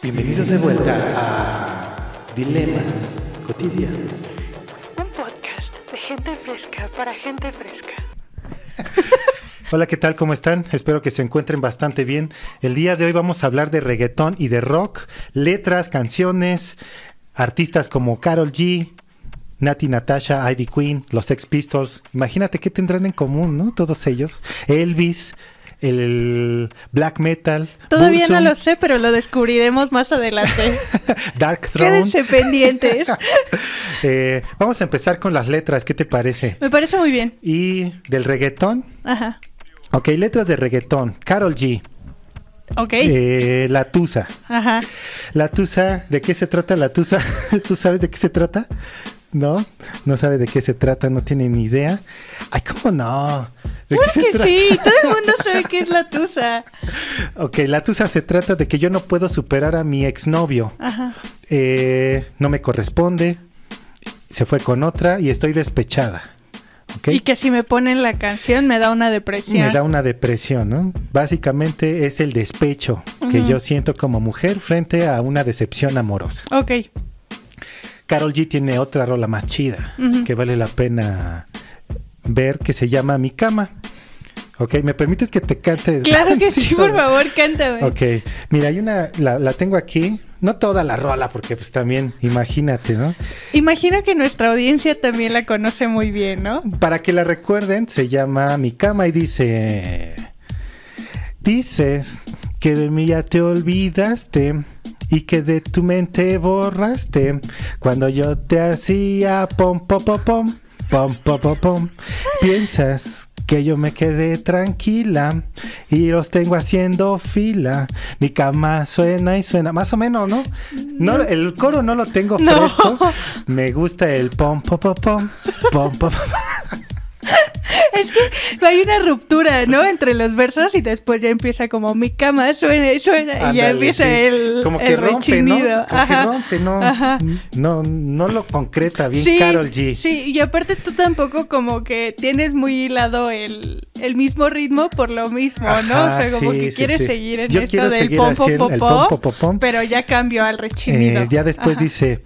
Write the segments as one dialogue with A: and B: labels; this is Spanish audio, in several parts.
A: Bienvenidos de vuelta a Dilemas Cotidianos.
B: Un podcast de gente fresca para gente fresca.
A: Hola, ¿qué tal? ¿Cómo están? Espero que se encuentren bastante bien. El día de hoy vamos a hablar de reggaetón y de rock, letras, canciones, artistas como Carol G, Nati Natasha, Ivy Queen, los Sex Pistols. Imagínate qué tendrán en común, ¿no? Todos ellos. Elvis, el black metal.
B: Todavía no lo sé, pero lo descubriremos más adelante.
A: Dark Throne.
B: Quédense pendientes.
A: Eh, vamos a empezar con las letras, ¿qué te parece?
B: Me parece muy bien.
A: Y del reggaetón.
B: Ajá.
A: Ok, letras de reggaetón. Carol G.
B: Ok.
A: Eh, la Tusa.
B: Ajá.
A: La Tusa, ¿de qué se trata la Tusa? ¿Tú sabes de qué se trata? ¿No? No sabe de qué se trata, no tiene ni idea. Ay, ¿cómo no? ¿De
B: Claro
A: qué se
B: que
A: trata?
B: sí, todo el mundo sabe qué es la tusa.
A: Ok, la Tusa se trata de que yo no puedo superar a mi exnovio.
B: Ajá.
A: Eh, no me corresponde. Se fue con otra y estoy despechada. ¿Ok?
B: Y que si me ponen la canción me da una depresión.
A: Me da una depresión, ¿no? Básicamente es el despecho que yo siento como mujer frente a una decepción amorosa.
B: Ok.
A: Carol G tiene otra rola más chida que vale la pena ver que se llama Mi cama. Ok, ¿me permites que te cante?
B: Claro que sí, por favor, cántame.
A: Ok, mira, hay una, la, la tengo aquí, no toda la rola porque pues también, imagínate, ¿no?
B: Imagino que nuestra audiencia también la conoce muy bien, ¿no?
A: Para que la recuerden, se llama Mi cama y dice... Dices que de mí ya te olvidaste y que de tu mente borraste cuando yo te hacía pom pom pom pom pom pom pom pom. Piensas que yo me quedé tranquila y los tengo haciendo fila. Mi cama suena y suena, más o menos, ¿no? No, el coro no lo tengo
B: No.
A: fresco. Me gusta el pom pom pom pom pom pom. pom.
B: Es que hay una ruptura, ¿no? Entre los versos y después ya empieza como mi cama suena y suena y ya empieza
A: sí.
B: el,
A: como que
B: el
A: rompe, ¿no?
B: rechinido.
A: Como que rompe, no,
B: Ajá.
A: no, no lo concreta bien
B: Sí,
A: Carol G.
B: Sí, y aparte tú tampoco como que tienes muy hilado el, el mismo ritmo por lo mismo, ¿no? O sea, como
A: sí,
B: que quieres seguir en
A: Yo
B: esto del pom pom
A: el-
B: pom
A: el
B: pom, pero ya cambió al rechinido.
A: Eh, ya después dice,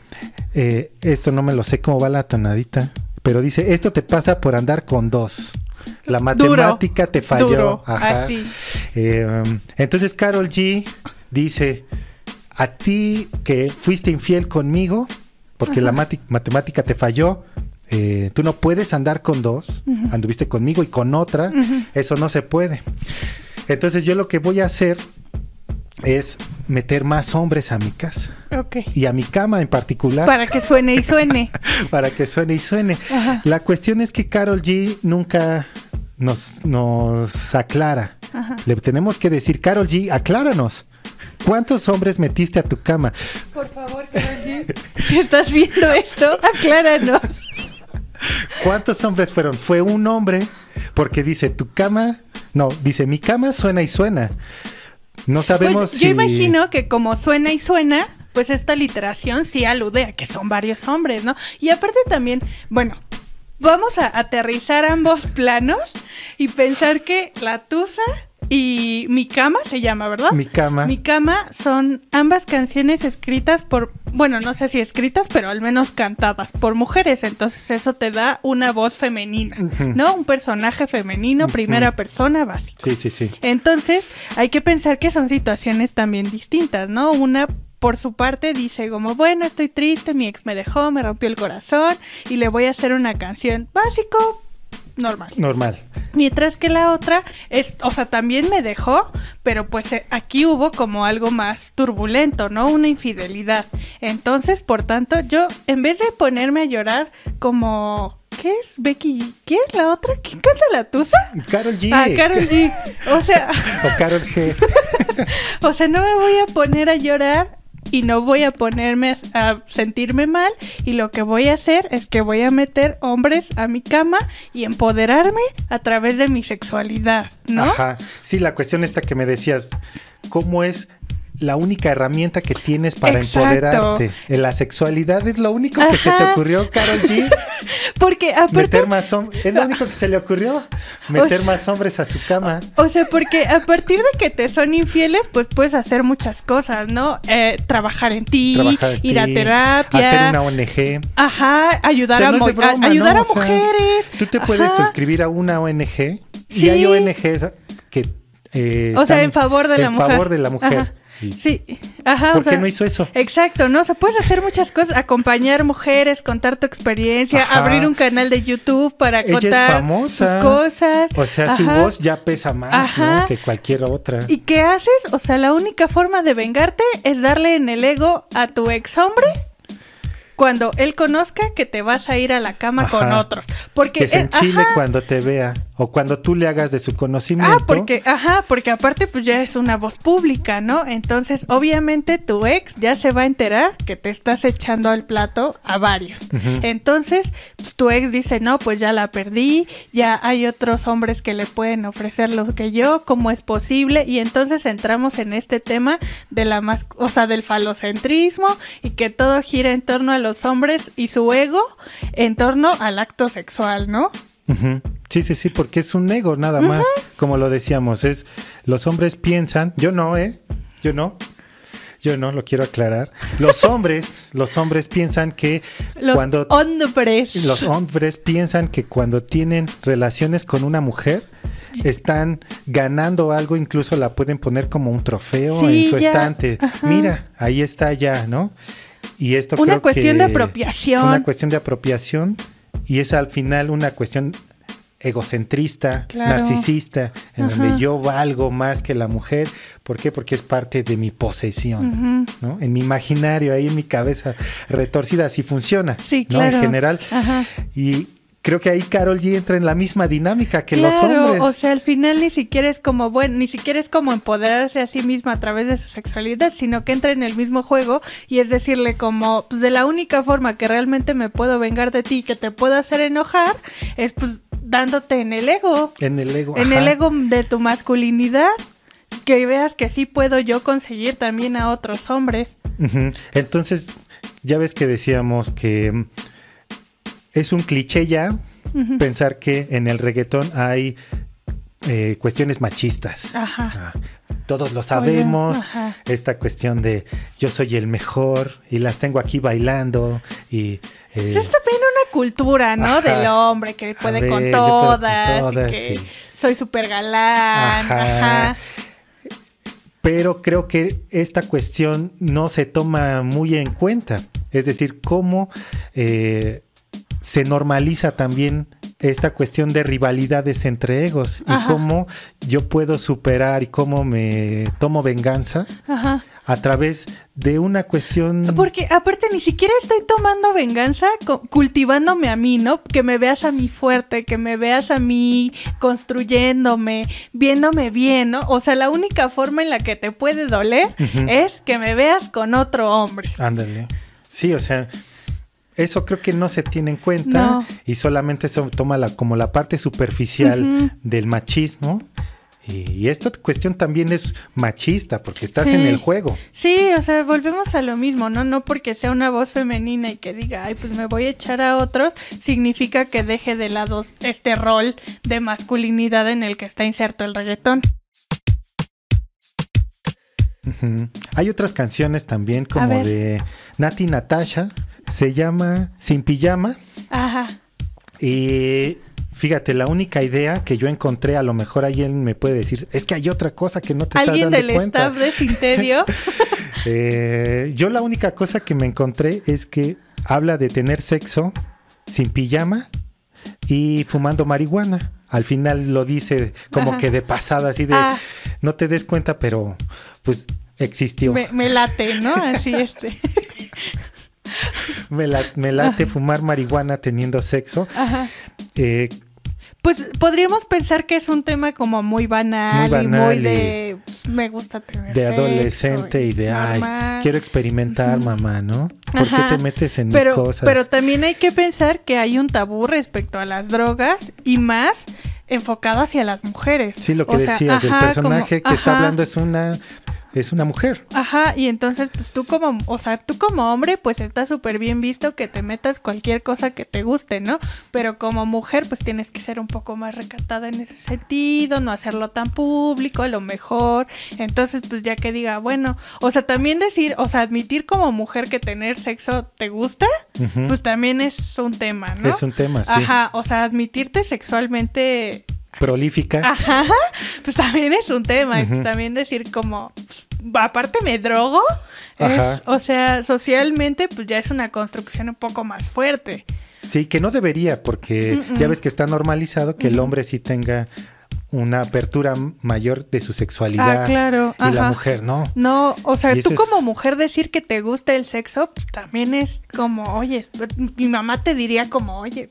A: eh, esto no me lo sé cómo va la tonadita, pero dice, esto te pasa por andar con dos. La
B: Duro,
A: matemática te falló.
B: duro,
A: Ajá.
B: así.
A: Eh, entonces Carol G dice, a ti que fuiste infiel conmigo, porque la matemática te falló, eh, tú no puedes andar con dos, anduviste conmigo y con otra, eso no se puede. Entonces yo lo que voy a hacer es meter más hombres a mi casa y a mi cama en particular
B: Para que suene y suene.
A: para que suene y suene.
B: Ajá.
A: La cuestión es que Carol G nunca nos, nos aclara.
B: Ajá.
A: Le tenemos que decir, Carol G, acláranos. ¿Cuántos hombres metiste a tu cama?
B: Por favor, Karol G, si estás viendo esto, acláranos.
A: ¿Cuántos hombres fueron? Fue un hombre, porque dice tu cama, no, dice mi cama suena y suena. No sabemos
B: Pues
A: si...
B: yo imagino que como suena y suena, pues esta literación sí alude a que son varios hombres, ¿no? Y aparte también, bueno, vamos a aterrizar ambos planos y pensar que la tusa y mi cama se llama, ¿verdad?
A: Mi cama.
B: Mi cama son ambas canciones escritas por, bueno, no sé si escritas, pero al menos cantadas por mujeres. Entonces eso te da una voz femenina. ¿no? Un personaje femenino, primera persona básico.
A: Sí, sí, sí.
B: Entonces, hay que pensar que son situaciones también distintas, ¿no? Una, por su parte, dice como, bueno, estoy triste, mi ex me dejó, me rompió el corazón y le voy a hacer una canción básico, normal.
A: Normal.
B: Mientras que la otra es, o sea, también me dejó, pero pues eh, aquí hubo como algo más turbulento, ¿no? Una infidelidad. Entonces, por tanto, yo en vez de ponerme a llorar como ¿qué es Becky? ¿Quién es la otra? ¿Quién canta la tusa?
A: Carol G.
B: Ah, Carol G. O sea,
A: O Carol G.
B: o sea, no me voy a poner a llorar y no voy a ponerme a, sentirme mal y lo que voy a hacer es que voy a meter hombres a mi cama y empoderarme a través de mi sexualidad, ¿no?
A: Ajá. Sí, la cuestión esta que me decías, ¿cómo es la única herramienta que tienes para
B: Exacto.
A: empoderarte. En la sexualidad es lo único que se te ocurrió, Carol G.
B: Porque aparte
A: Meter más hombres. Es lo único que se le ocurrió. Meter
B: sea-
A: más hombres a su cama.
B: O sea, porque a partir de que te son infieles, pues puedes hacer muchas cosas, ¿no? Eh, trabajar en ti,
A: Trabajar en
B: ir a terapia.
A: Hacer una ONG.
B: Ajá, ayudar
A: O sea,
B: a,
A: no broma,
B: a- ayudar
A: ¿no?
B: a
A: O sea,
B: mujeres.
A: Tú te puedes
B: Ajá.
A: suscribir a una ONG
B: Sí.
A: y hay ONGs que eh,
B: O sea, en favor de la
A: en
B: mujer.
A: favor de la mujer.
B: Ajá. Sí, ajá.
A: ¿Por
B: o sea,
A: qué no hizo eso?
B: Exacto, ¿no? O sea, puedes hacer muchas cosas, acompañar mujeres, contar tu experiencia,
A: Ajá.
B: abrir un canal de YouTube para contar sus cosas.
A: O sea, su voz ya pesa más
B: Ajá.
A: ¿no? que cualquier otra.
B: ¿Y qué haces? O sea, la única forma de vengarte es darle en el ego a tu ex hombre cuando él conozca que te vas a ir a la cama con otros. Porque
A: que se enchile cuando te vea o cuando tú le hagas de su conocimiento.
B: Ah, porque, ajá, porque aparte pues ya es una voz pública, ¿no? Entonces, obviamente tu ex ya se va a enterar que te estás echando al plato a varios. Entonces, pues tu ex dice, no, pues ya la perdí, ya hay otros hombres que le pueden ofrecer lo que yo, ¿cómo es posible? Y entonces entramos en este tema de la más, o sea, del falocentrismo y que todo gira en torno a los hombres y su ego en torno al acto sexual, ¿no?
A: Ujú. Sí, sí, sí, porque es un ego nada más, como lo decíamos, es los hombres piensan, yo no, ¿eh? Yo no. Yo no, lo quiero aclarar. Los hombres, los hombres piensan que
B: Los
A: cuando
B: hombres.
A: los hombres piensan que cuando tienen relaciones con una mujer están ganando algo, incluso la pueden poner como un trofeo
B: Sí,
A: en su
B: ya.
A: estante.
B: Ajá.
A: Mira, ahí está ya, ¿no? Y esto
B: Una
A: creo
B: cuestión
A: que-
B: de apropiación.
A: Una cuestión de apropiación y es al final una cuestión egocentrista,
B: Claro.
A: narcisista, en
B: Ajá.
A: donde yo valgo más que la mujer. ¿Por qué? Porque es parte de mi posesión. ¿no? En mi imaginario, ahí en mi cabeza retorcida, así funciona.
B: Sí,
A: ¿no?
B: claro.
A: En general.
B: Ajá.
A: Y creo que ahí Carol G entra en la misma dinámica que los
B: claro,
A: hombres.
B: o sea, al final ni siquiera es como bueno, ni siquiera es como empoderarse a sí misma a través de su sexualidad, sino que entra en el mismo juego y es decirle como, pues de la única forma que realmente me puedo vengar de ti, que te puedo hacer enojar, es pues dándote en el ego,
A: en el ego.
B: en
A: ajá.
B: el ego de tu masculinidad, que veas que sí puedo yo conseguir también a otros hombres.
A: Entonces, ya ves que decíamos que es un cliché ya pensar que en el reggaetón hay eh, cuestiones machistas.
B: Ajá.
A: Ah, Todos lo sabemos,
B: ajá.
A: esta cuestión de yo soy el mejor y las tengo aquí bailando y... eh,
B: Pues es también una cultura, ¿no?
A: Ajá.
B: Del hombre que puede
A: ver,
B: con todas, y que
A: sí.
B: soy súper galán,
A: Ajá.
B: ajá.
A: pero creo que esta cuestión no se toma muy en cuenta. Es decir, cómo eh, se normaliza también esta cuestión de rivalidades entre egos y cómo yo puedo superar y cómo me tomo venganza
B: Ajá.
A: A través de una cuestión...
B: Porque aparte ni siquiera estoy tomando venganza, cultivándome a mí, ¿no? Que me veas a mí fuerte, que me veas a mí construyéndome, viéndome bien, ¿no? O sea, la única forma en la que te puede doler es que me veas con otro hombre.
A: Ándale. Sí, o sea, eso creo que no se tiene en cuenta
B: No.
A: y solamente se toma la, como la parte superficial del machismo. Y, esta cuestión también es machista porque estás
B: Sí.
A: en el juego.
B: Sí, o sea, volvemos a lo mismo, ¿no? No porque sea una voz femenina y que diga, ay, pues me voy a echar a otros, significa que deje de lado este rol de masculinidad en el que está inserto el reggaetón.
A: Hay otras canciones también como de Nati Natasha, se llama Sin Pijama.
B: Ajá.
A: Y fíjate, la única idea que yo encontré, a lo mejor alguien me puede decir, es que hay otra cosa que no te estás
B: ¿Alguien
A: dando
B: del
A: cuenta.
B: staff de Sinterio?
A: Eh, yo la única cosa que me encontré es que habla de tener sexo sin pijama y fumando marihuana. Al final lo dice como
B: Ajá.
A: que de pasada, así de
B: Ah.
A: no te des cuenta, pero pues existió.
B: me, me late, ¿no? Así este.
A: Me, la- me late fumar marihuana teniendo sexo.
B: Ajá.
A: Eh,
B: Pues podríamos pensar que es un tema como muy banal,
A: Muy
B: y
A: banal
B: muy
A: y
B: de pues, me gusta tener
A: de
B: sexo
A: adolescente y de ay,
B: normal".
A: quiero experimentar, mamá, ¿no? ¿Por
B: Ajá.
A: qué te metes en
B: pero,
A: mis cosas?
B: Pero también hay que pensar que hay un tabú respecto a las drogas y más enfocado hacia las mujeres.
A: Sí, lo que
B: O sea,
A: decías,
B: ajá,
A: el personaje
B: como-
A: que está hablando es una es una mujer.
B: Ajá, y entonces pues tú como, o sea, tú como hombre pues está súper bien visto que te metas cualquier cosa que te guste, ¿no? Pero como mujer pues tienes que ser un poco más recatada en ese sentido, no hacerlo tan público, a lo mejor. Entonces pues ya que diga, bueno, o sea, también decir, o sea, admitir como mujer que tener sexo te gusta, pues también es un tema, ¿no?
A: Es un tema, sí.
B: Ajá, o sea, admitirte sexualmente
A: Prolífica.
B: Ajá, pues también es un tema. pues también decir como, aparte me drogo, es-
A: Ajá.
B: o sea, socialmente pues ya es una construcción un poco más fuerte.
A: Sí, que no debería, porque ya ves que está normalizado que el hombre sí tenga una apertura mayor de su sexualidad
B: Ah, claro,
A: y la mujer no.
B: No, o sea, tú como
A: es-
B: mujer decir que te gusta el sexo, pues también es como, oye, mi mamá te diría como, oye,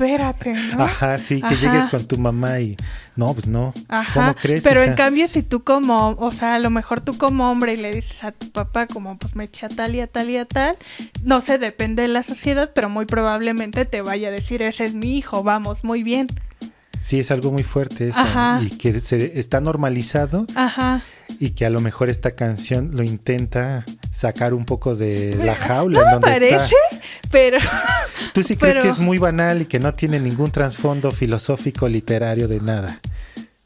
B: espérate, ¿no?
A: Ajá, sí, que
B: Ajá.
A: llegues con tu mamá y no, pues no.
B: Ajá,
A: ¿Cómo crees?
B: pero en cambio si tú como, o sea, a lo mejor tú como hombre y le dices a tu papá como pues me eché a tal y a tal y a tal, no sé, depende de la sociedad, pero muy probablemente te vaya a decir, ese es mi hijo, vamos, muy bien.
A: Sí, es algo muy fuerte eso.
B: Ajá.
A: Y que se está normalizado
B: Ajá.
A: y que a lo mejor esta canción lo intenta sacar un poco de la jaula
B: No
A: en
B: me
A: donde
B: parece,
A: está.
B: pero
A: ¿Tú sí crees
B: pero-
A: que es muy banal y que no tiene ningún trasfondo filosófico, literario de nada?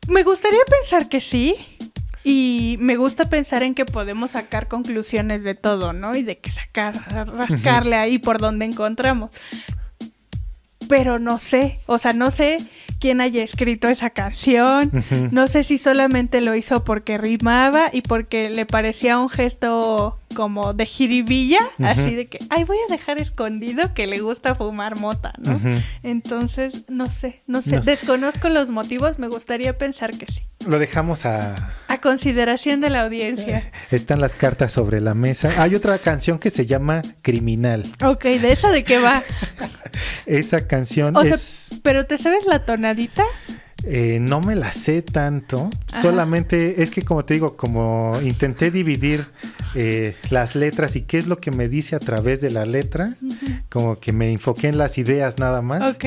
B: me gustaría pensar que sí. Y me gusta pensar en que podemos sacar conclusiones de todo, ¿no? Y de que sacar, rascarle ahí por donde encontramos. Pero no sé, o sea, no sé quién haya escrito esa canción. No sé si solamente lo hizo porque rimaba y porque le parecía un gesto como de jiribilla, así de que, ay, voy a dejar escondido que le gusta fumar mota, ¿no? Entonces, no sé, no sé,
A: No sé.
B: desconozco los motivos, me gustaría pensar que sí.
A: Lo dejamos a...
B: A consideración de la audiencia.
A: Están las cartas sobre la mesa. Hay otra canción que se llama Criminal.
B: Ok, ¿de esa de qué va?
A: Esa canción
B: O sea,
A: es...
B: ¿pero te sabes la tonadita?
A: eh, no me la sé tanto.
B: Ajá.
A: Solamente es que como te digo, como intenté dividir eh, las letras y qué es lo que me dice a través de la letra, como que me enfoqué en las ideas nada más.
B: Ok.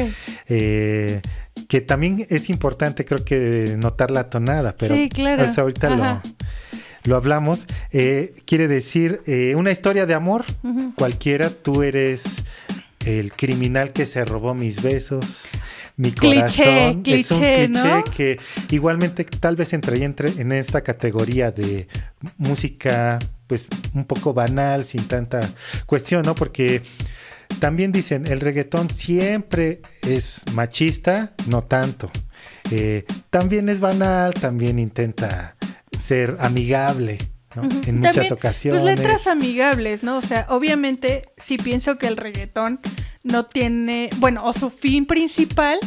A: Eh, que también es importante, creo que notar la tonada, pero
B: Sí, claro.
A: eso ahorita lo, lo hablamos. Quiere decir una historia de amor, cualquiera, tú eres el criminal que se robó mis besos. Mi
B: Cliché,
A: corazón es un
B: cliché,
A: cliché
B: ¿no?
A: que igualmente tal vez entraría entre, en esta categoría de música pues un poco banal, sin tanta cuestión, ¿no? Porque también dicen, el reggaetón siempre es machista, no tanto. Eh, también es banal, también intenta ser amigable, ¿no? En muchas ocasiones.
B: Pues letras amigables, ¿no? O sea, obviamente sí pienso que el reggaetón no tiene, bueno, o su fin principal,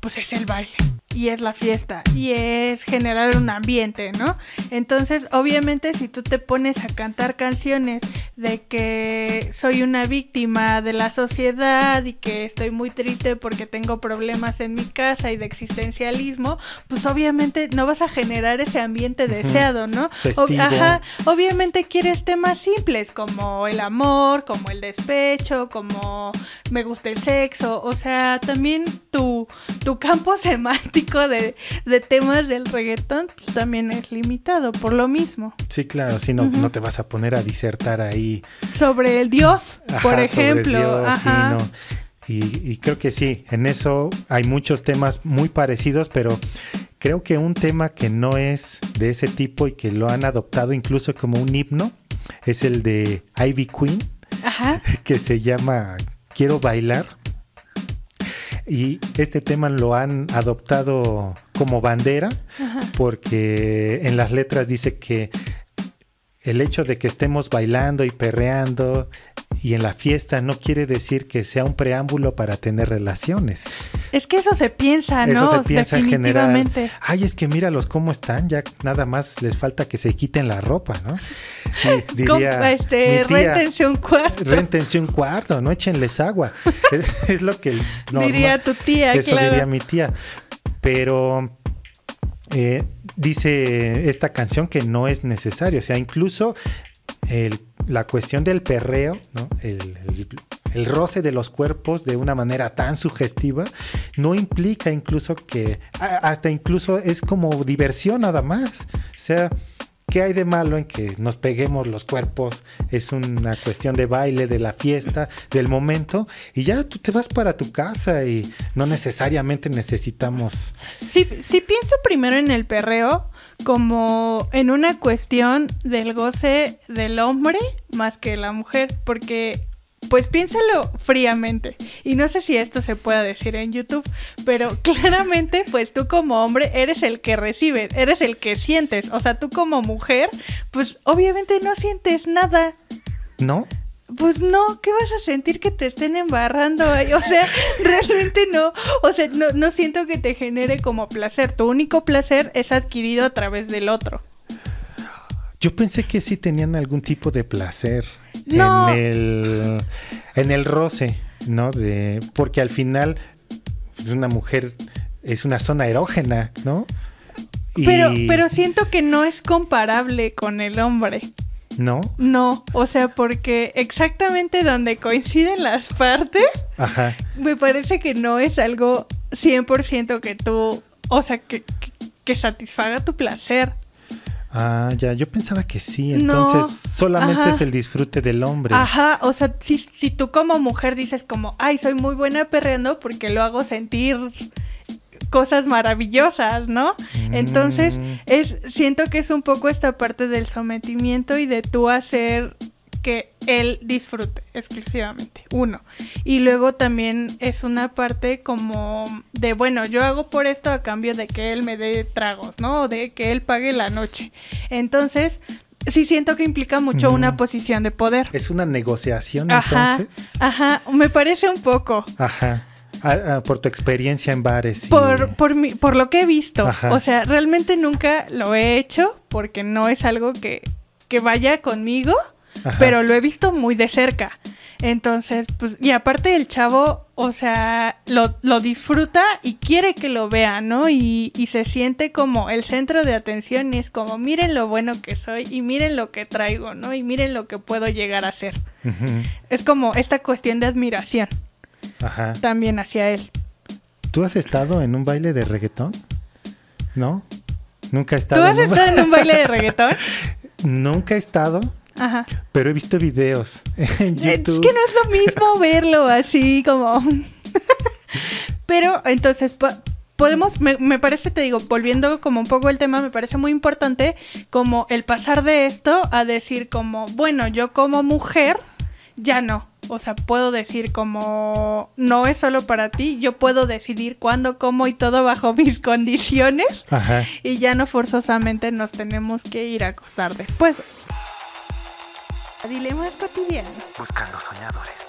B: pues es el baile. Y es la fiesta, y es generar un ambiente, ¿no? Entonces, obviamente, si tú te pones a cantar canciones de que soy una víctima de la sociedad y que estoy muy triste porque tengo problemas en mi casa y de existencialismo, pues obviamente no vas a generar ese ambiente deseado, ¿no?
A: Festivo.
B: Ajá, obviamente quieres temas simples como el amor, como el despecho, como me gusta el sexo, o sea, también tu, tu campo semántico de, de temas del reggaetón pues, también es limitado por lo mismo.
A: Sí, claro, sí, no, no te vas a poner a disertar ahí.
B: Sobre el Dios,
A: ajá,
B: por
A: sobre
B: ejemplo.
A: Dios, sí,
B: ajá.
A: no. Y, y creo que sí, en eso hay muchos temas muy parecidos, pero creo que un tema que no es de ese tipo y que lo han adoptado incluso como un himno es el de Ivy Queen,
B: Ajá.
A: que se llama Quiero bailar. Y este tema lo han adoptado como bandera
B: Ajá.
A: porque en las letras dice que el hecho de que estemos bailando y perreando y en la fiesta no quiere decir que sea un preámbulo para tener relaciones.
B: Es que eso se piensa,
A: Eso
B: ¿no?
A: se piensa en general. Ay, es que míralos cómo están, ya nada más les falta que se quiten la ropa, ¿no? Y diría,
B: Compa, este,
A: tía,
B: réntense un cuarto.
A: réntense un cuarto, no échenles agua. es, es lo que norma-
B: Diría tu tía,
A: eso
B: claro.
A: diría mi tía. Pero eh, dice esta canción que no es necesario. O sea, incluso el- la cuestión del perreo, ¿no? el, el- roce de los cuerpos de una manera tan sugestiva, no implica incluso que, hasta incluso es como diversión nada más. O sea, ¿qué hay de malo en que nos peguemos los cuerpos? Es una cuestión de baile, de la fiesta, del momento, y ya tú te vas para tu casa y no necesariamente necesitamos...
B: Sí pienso primero en el perreo como en una cuestión del goce del hombre más que la mujer, porque pues piénsalo fríamente. Y no sé si esto se pueda decir en YouTube, pero claramente, pues tú como hombre eres el que recibe, eres el que sientes. O sea, tú como mujer, pues obviamente no sientes nada.
A: ¿No?
B: Pues no, ¿qué vas a sentir que te estén embarrando ahí? O sea, realmente no. O sea, no, no siento que te genere como placer. Tu único placer es adquirido a través del otro.
A: Yo pensé que sí tenían algún tipo de placer
B: No.
A: en el en el roce, ¿no? De porque al final pues, una mujer es una zona erógena, ¿no? Y-
B: Pero, pero siento que no es comparable con el hombre.
A: no,
B: No, o sea, porque exactamente donde coinciden las partes,
A: ajá.
B: me parece que no es algo 100% que tú, o sea, que, que, que satisfaga tu placer.
A: Ah, ya, yo pensaba que sí,
B: No,
A: entonces solamente
B: ajá.
A: es el disfrute del hombre.
B: Ajá, o sea, si, si tú como mujer dices como, ay, soy muy buena perreando porque lo hago sentir cosas maravillosas, ¿no? Entonces,
A: Mm.
B: es, siento que es un poco esta parte del sometimiento y de tú hacer que él disfrute exclusivamente, uno. Y luego también es una parte como de, bueno, yo hago por esto a cambio de que él me dé tragos, ¿no? O de que él pague la noche. Entonces, sí siento que implica mucho una posición de poder.
A: Es una negociación
B: Ajá,
A: entonces.
B: ajá, me parece un poco.
A: Ajá. Ah, ah, por tu experiencia en bares. y-
B: Por, por, mi- por lo que he visto.
A: Ajá.
B: O sea, realmente nunca lo he hecho porque no es algo que, que vaya conmigo,
A: Ajá.
B: pero lo he visto muy de cerca. Entonces, pues, y aparte el chavo, o sea, lo, lo disfruta y quiere que lo vea, ¿no? Y, y se siente como el centro de atención y es como, miren lo bueno que soy y miren lo que traigo, ¿no? Y miren lo que puedo llegar a ser. Es como esta cuestión de admiración
A: Ajá.
B: también hacia él.
A: ¿Tú has estado en un baile de reggaetón? ¿No? Nunca he
B: ¿Tú
A: estado.
B: has
A: en un
B: estado en un baile de reggaetón?
A: Nunca he estado,
B: Ajá.
A: pero he visto videos en
B: Eh,
A: YouTube.
B: Es que no es lo mismo verlo así como... Pero entonces po- podemos, me, me parece, te digo, volviendo como un poco el tema, me parece muy importante como el pasar de esto a decir como, bueno, yo como mujer, ya no. O sea, puedo decir como, no es solo para ti, yo puedo decidir cuándo, cómo y todo bajo mis condiciones
A: Ajá.
B: y ya no forzosamente nos tenemos que ir a acostar después. Dilemas cotidianos.
A: Buscando soñadores.